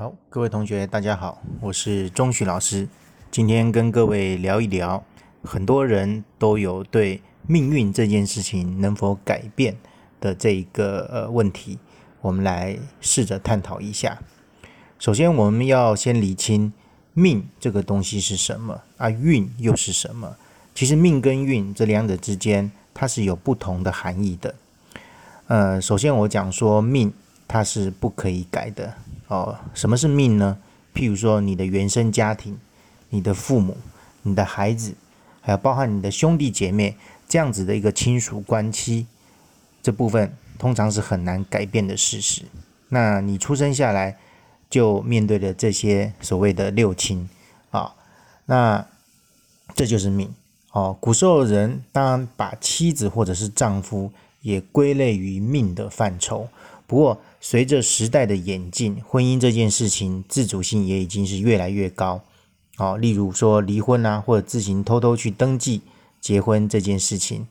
好，各位同学，大家好，我是钟旭老师。今天跟各位聊一聊，很多人都有对命运这件事情能否改变的这一个呃问题，我们来试着探讨一下。首先，我们要先理清命这个东西是什么啊，运又是什么？其实命跟运这两者之间，它是有不同的含义的。呃，首先我讲说命，它是不可以改的。哦，什么是命呢？譬如说，你的原生家庭、你的父母、你的孩子，还有包含你的兄弟姐妹这样子的一个亲属关系，这部分通常是很难改变的事实。那你出生下来就面对的这些所谓的六亲啊，那这就是命。哦，古时候人当然把妻子或者是丈夫也归类于命的范畴。不过，随着时代的演进，婚姻这件事情自主性也已经是越来越高。哦，例如说离婚啊，或者自行偷偷去登记结婚这件事情，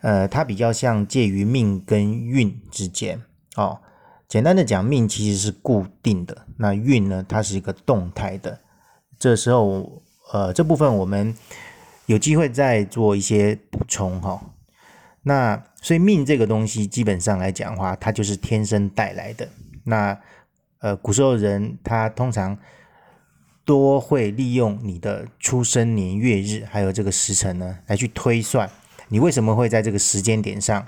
呃，它比较像介于命跟运之间。哦，简单的讲，命其实是固定的，那运呢，它是一个动态的。这时候，呃，这部分我们有机会再做一些补充哈。那所以命这个东西，基本上来讲的话，它就是天生带来的。那呃，古时候人他通常多会利用你的出生年月日，还有这个时辰呢，来去推算你为什么会在这个时间点上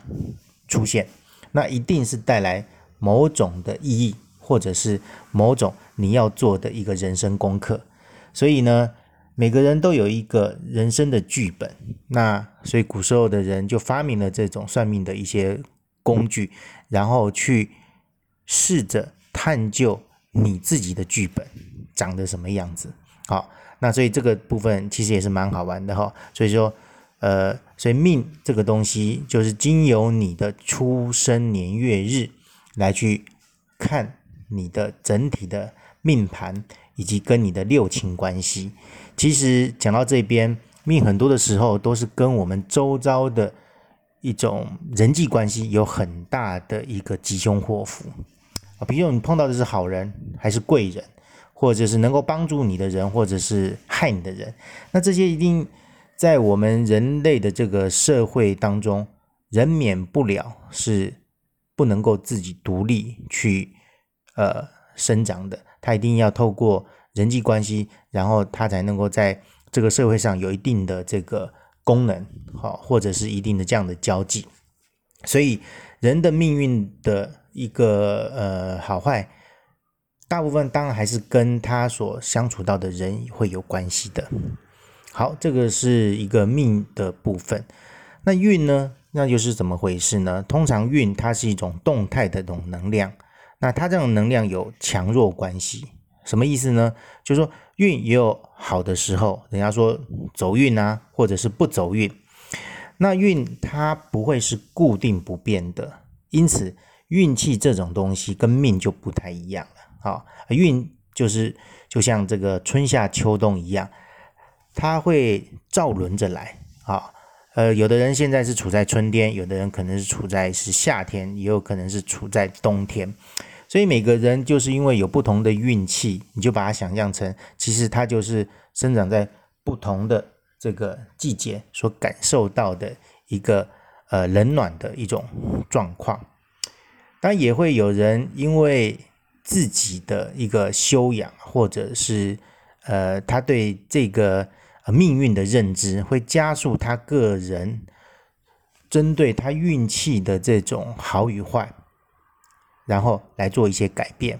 出现。那一定是带来某种的意义，或者是某种你要做的一个人生功课。所以呢。每个人都有一个人生的剧本，那所以古时候的人就发明了这种算命的一些工具，然后去试着探究你自己的剧本长得什么样子。好，那所以这个部分其实也是蛮好玩的哈。所以说，呃，所以命这个东西就是经由你的出生年月日来去看你的整体的命盘以及跟你的六亲关系。其实讲到这边，命很多的时候都是跟我们周遭的一种人际关系有很大的一个吉凶祸福啊。比如你碰到的是好人还是贵人，或者是能够帮助你的人，或者是害你的人，那这些一定在我们人类的这个社会当中，人免不了是不能够自己独立去呃生长的，他一定要透过。人际关系，然后他才能够在这个社会上有一定的这个功能，好，或者是一定的这样的交际。所以人的命运的一个呃好坏，大部分当然还是跟他所相处到的人会有关系的。好，这个是一个命的部分。那运呢？那又是怎么回事呢？通常运它是一种动态的这种能量，那它这种能量有强弱关系。什么意思呢？就是说运也有好的时候，人家说走运啊，或者是不走运。那运它不会是固定不变的，因此运气这种东西跟命就不太一样了。好，运就是就像这个春夏秋冬一样，它会照轮着来。好，呃，有的人现在是处在春天，有的人可能是处在是夏天，也有可能是处在冬天。所以每个人就是因为有不同的运气，你就把它想象成，其实它就是生长在不同的这个季节所感受到的一个呃冷暖的一种状况。当然也会有人因为自己的一个修养，或者是呃他对这个命运的认知，会加速他个人针对他运气的这种好与坏。然后来做一些改变，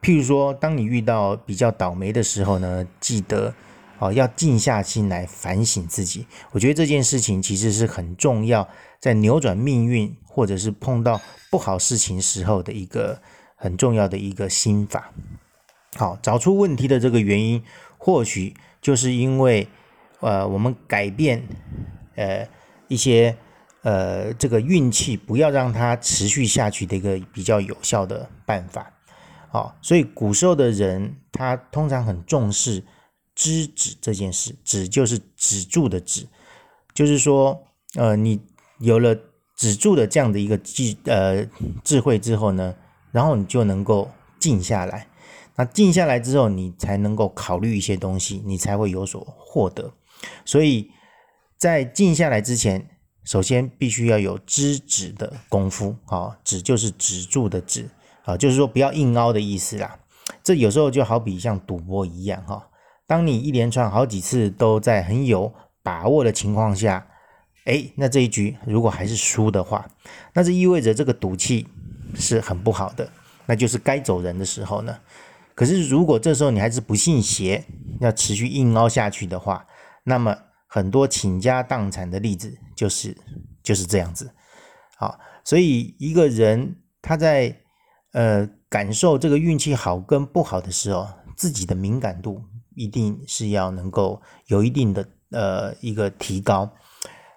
譬如说，当你遇到比较倒霉的时候呢，记得哦要静下心来反省自己。我觉得这件事情其实是很重要，在扭转命运或者是碰到不好事情时候的一个很重要的一个心法。好，找出问题的这个原因，或许就是因为呃我们改变呃一些。呃，这个运气不要让它持续下去的一个比较有效的办法，好，所以古时候的人他通常很重视知止这件事，止就是止住的止，就是说，呃，你有了止住的这样的一个智呃智慧之后呢，然后你就能够静下来，那静下来之后，你才能够考虑一些东西，你才会有所获得。所以在静下来之前，首先必须要有知止的功夫。啊，止就是止住的止，啊，就是说不要硬凹的意思啦。这有时候就好比像赌博一样，哈，当你一连串好几次都在很有把握的情况下，哎，那这一局如果还是输的话，那这意味着这个赌气是很不好的，那就是该走人的时候呢。可是，如果这时候你还是不信邪，要持续硬凹下去的话，那么很多倾家荡产的例子就是就是这样子。好，所以一个人他在呃感受这个运气好跟不好的时候，自己的敏感度一定是要能够有一定的呃一个提高。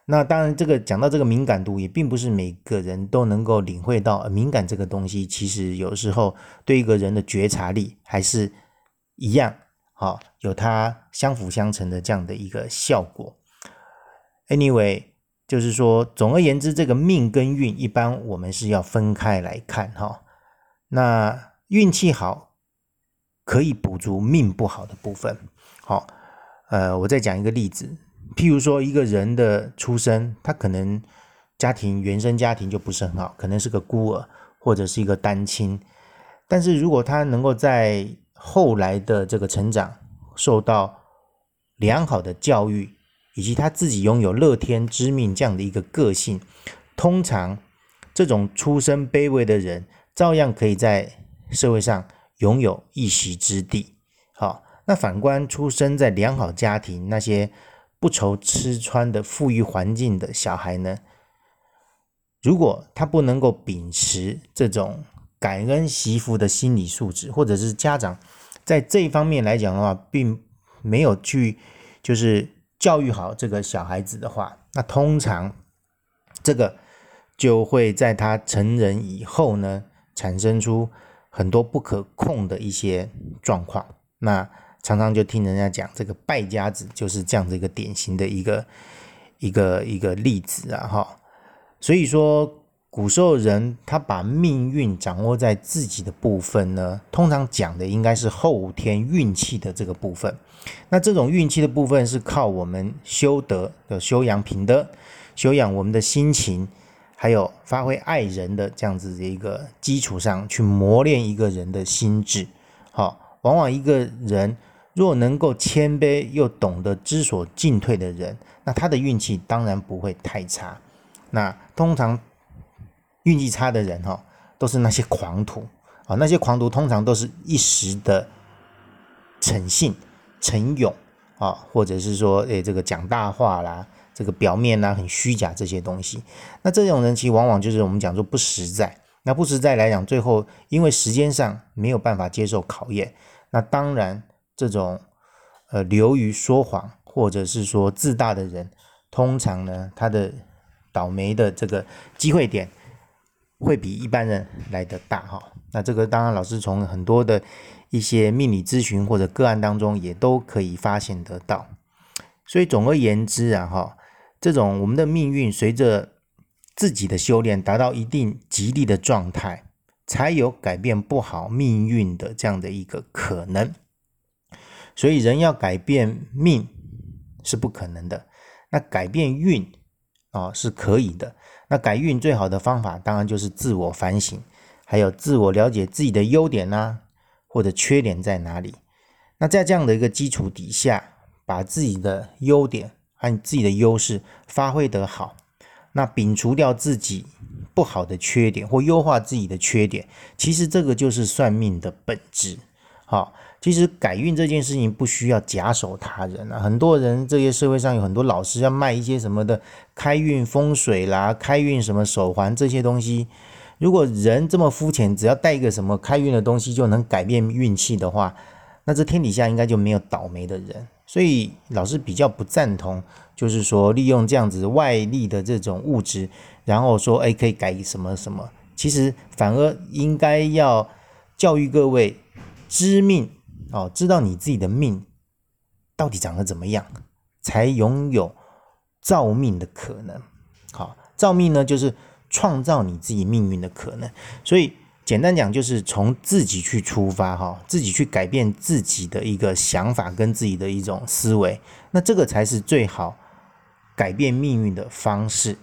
那当然，这个讲到这个敏感度，也并不是每个人都能够领会到敏感这个东西。其实有时候对一个人的觉察力还是一样，好，有它相辅相成的这样的一个效果。Anyway，就是说，总而言之，这个命跟运一般我们是要分开来看哈。那运气好可以补足命不好的部分。好，呃，我再讲一个例子。譬如说，一个人的出生，他可能家庭原生家庭就不是很好，可能是个孤儿或者是一个单亲。但是如果他能够在后来的这个成长受到良好的教育，以及他自己拥有乐天知命这样的一个个性，通常这种出身卑微的人，照样可以在社会上拥有一席之地。好，那反观出生在良好家庭那些。不愁吃穿的富裕环境的小孩呢？如果他不能够秉持这种感恩媳妇的心理素质，或者是家长在这一方面来讲的话，并没有去就是教育好这个小孩子的话，那通常这个就会在他成人以后呢，产生出很多不可控的一些状况。那常常就听人家讲，这个败家子就是这样的一个典型的一个一个一个例子啊，哈。所以说，古时候人他把命运掌握在自己的部分呢，通常讲的应该是后天运气的这个部分。那这种运气的部分是靠我们修德的修养品德，修养我们的心情，还有发挥爱人的这样子的一个基础上去磨练一个人的心智。好，往往一个人。若能够谦卑又懂得知所进退的人，那他的运气当然不会太差。那通常运气差的人哈，都是那些狂徒啊，那些狂徒通常都是一时的诚信、诚勇啊，或者是说诶这个讲大话啦，这个表面呢很虚假这些东西。那这种人其实往往就是我们讲说不实在。那不实在来讲，最后因为时间上没有办法接受考验，那当然。这种呃流于说谎或者是说自大的人，通常呢，他的倒霉的这个机会点会比一般人来得大哈。那这个当然，老师从很多的一些命理咨询或者个案当中也都可以发现得到。所以总而言之啊哈，这种我们的命运随着自己的修炼达到一定吉利的状态，才有改变不好命运的这样的一个可能。所以人要改变命是不可能的，那改变运啊是可以的。那改运最好的方法当然就是自我反省，还有自我了解自己的优点呐，或者缺点在哪里。那在这样的一个基础底下，把自己的优点和自己的优势发挥得好，那摒除掉自己不好的缺点或优化自己的缺点，其实这个就是算命的本质。好。其实改运这件事情不需要假手他人啊，很多人这些社会上有很多老师要卖一些什么的开运风水啦、开运什么手环这些东西。如果人这么肤浅，只要带一个什么开运的东西就能改变运气的话，那这天底下应该就没有倒霉的人。所以老师比较不赞同，就是说利用这样子外力的这种物质，然后说哎可以改什么什么，其实反而应该要教育各位知命。哦，知道你自己的命到底长得怎么样，才拥有造命的可能。好，造命呢，就是创造你自己命运的可能。所以，简单讲就是从自己去出发哈，自己去改变自己的一个想法跟自己的一种思维，那这个才是最好改变命运的方式。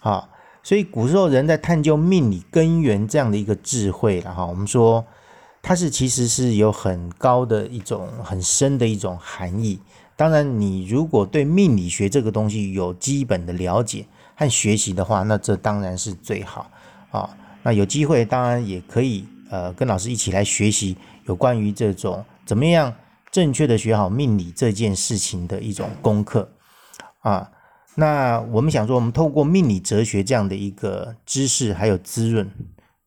好，所以古时候人在探究命理根源这样的一个智慧了哈，我们说它是其实是有很高的一种很深的一种含义。当然，你如果对命理学这个东西有基本的了解和学习的话，那这当然是最好啊。那有机会，当然也可以，呃，跟老师一起来学习有关于这种怎么样正确的学好命理这件事情的一种功课啊。那我们想说，我们透过命理哲学这样的一个知识还有滋润，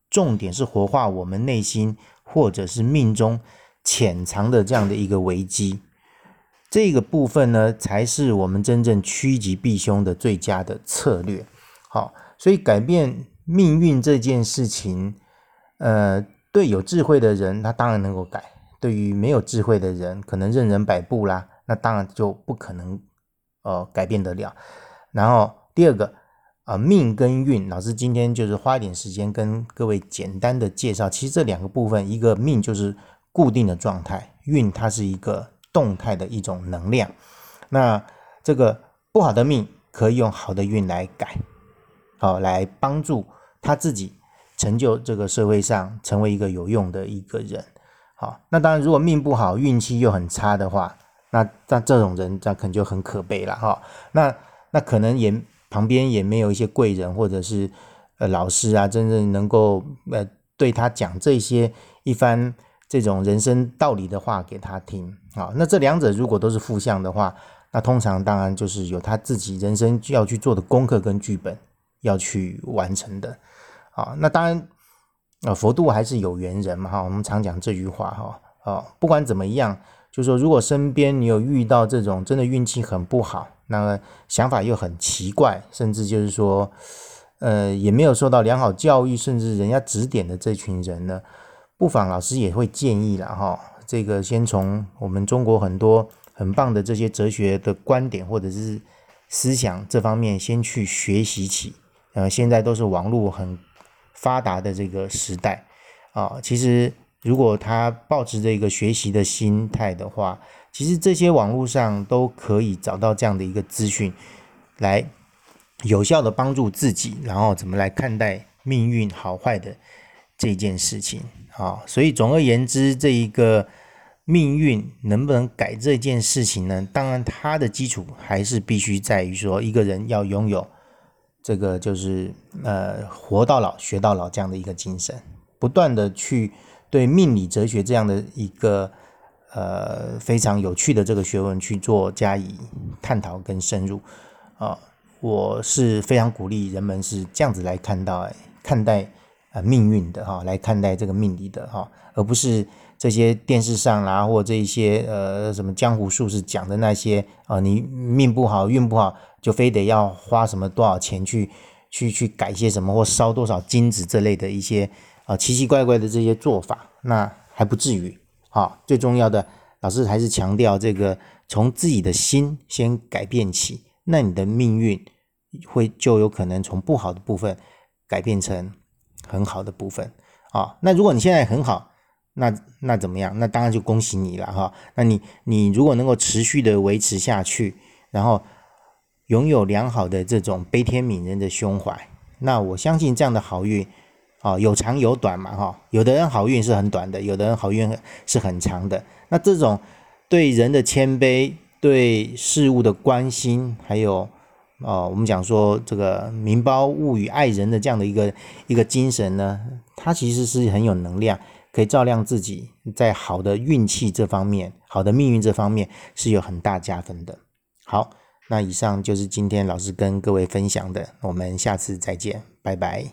重点是活化我们内心或者是命中潜藏的这样的一个危机，这个部分呢，才是我们真正趋吉避凶的最佳的策略。好，所以改变。命运这件事情，呃，对有智慧的人，他当然能够改；对于没有智慧的人，可能任人摆布啦，那当然就不可能，呃，改变得了。然后第二个，啊，命跟运，老师今天就是花一点时间跟各位简单的介绍。其实这两个部分，一个命就是固定的状态，运它是一个动态的一种能量。那这个不好的命，可以用好的运来改。好，来帮助他自己成就这个社会上成为一个有用的一个人。好，那当然，如果命不好，运气又很差的话，那那这种人，那可能就很可悲了哈。那那可能也旁边也没有一些贵人或者是呃老师啊，真正能够呃对他讲这些一番这种人生道理的话给他听。好，那这两者如果都是负向的话，那通常当然就是有他自己人生要去做的功课跟剧本。要去完成的，啊，那当然，啊，佛度还是有缘人嘛，哈，我们常讲这句话，哈，啊，不管怎么样，就说如果身边你有遇到这种真的运气很不好，那么想法又很奇怪，甚至就是说，呃，也没有受到良好教育，甚至人家指点的这群人呢，不妨老师也会建议了，哈，这个先从我们中国很多很棒的这些哲学的观点或者是思想这方面先去学习起。呃，现在都是网络很发达的这个时代啊，其实如果他保持着一个学习的心态的话，其实这些网络上都可以找到这样的一个资讯，来有效的帮助自己，然后怎么来看待命运好坏的这件事情啊。所以总而言之，这一个命运能不能改这件事情呢？当然，它的基础还是必须在于说一个人要拥有。这个就是呃，活到老学到老这样的一个精神，不断的去对命理哲学这样的一个呃非常有趣的这个学问去做加以探讨跟深入啊，我是非常鼓励人们是这样子来看到看待呃命运的哈，来看待这个命理的哈，而不是这些电视上啦或这一些呃什么江湖术士讲的那些啊，你命不好运不好。就非得要花什么多少钱去去去改些什么或烧多少金子这类的一些啊奇奇怪怪的这些做法，那还不至于。好，最重要的，老师还是强调这个从自己的心先改变起，那你的命运会就有可能从不好的部分改变成很好的部分啊。那如果你现在很好，那那怎么样？那当然就恭喜你了哈。那你你如果能够持续的维持下去，然后。拥有良好的这种悲天悯人的胸怀，那我相信这样的好运，啊，有长有短嘛，哈，有的人好运是很短的，有的人好运是很长的。那这种对人的谦卑、对事物的关心，还有，哦，我们讲说这个民胞物与爱人的这样的一个一个精神呢，它其实是很有能量，可以照亮自己，在好的运气这方面、好的命运这方面是有很大加分的。好。那以上就是今天老师跟各位分享的，我们下次再见，拜拜。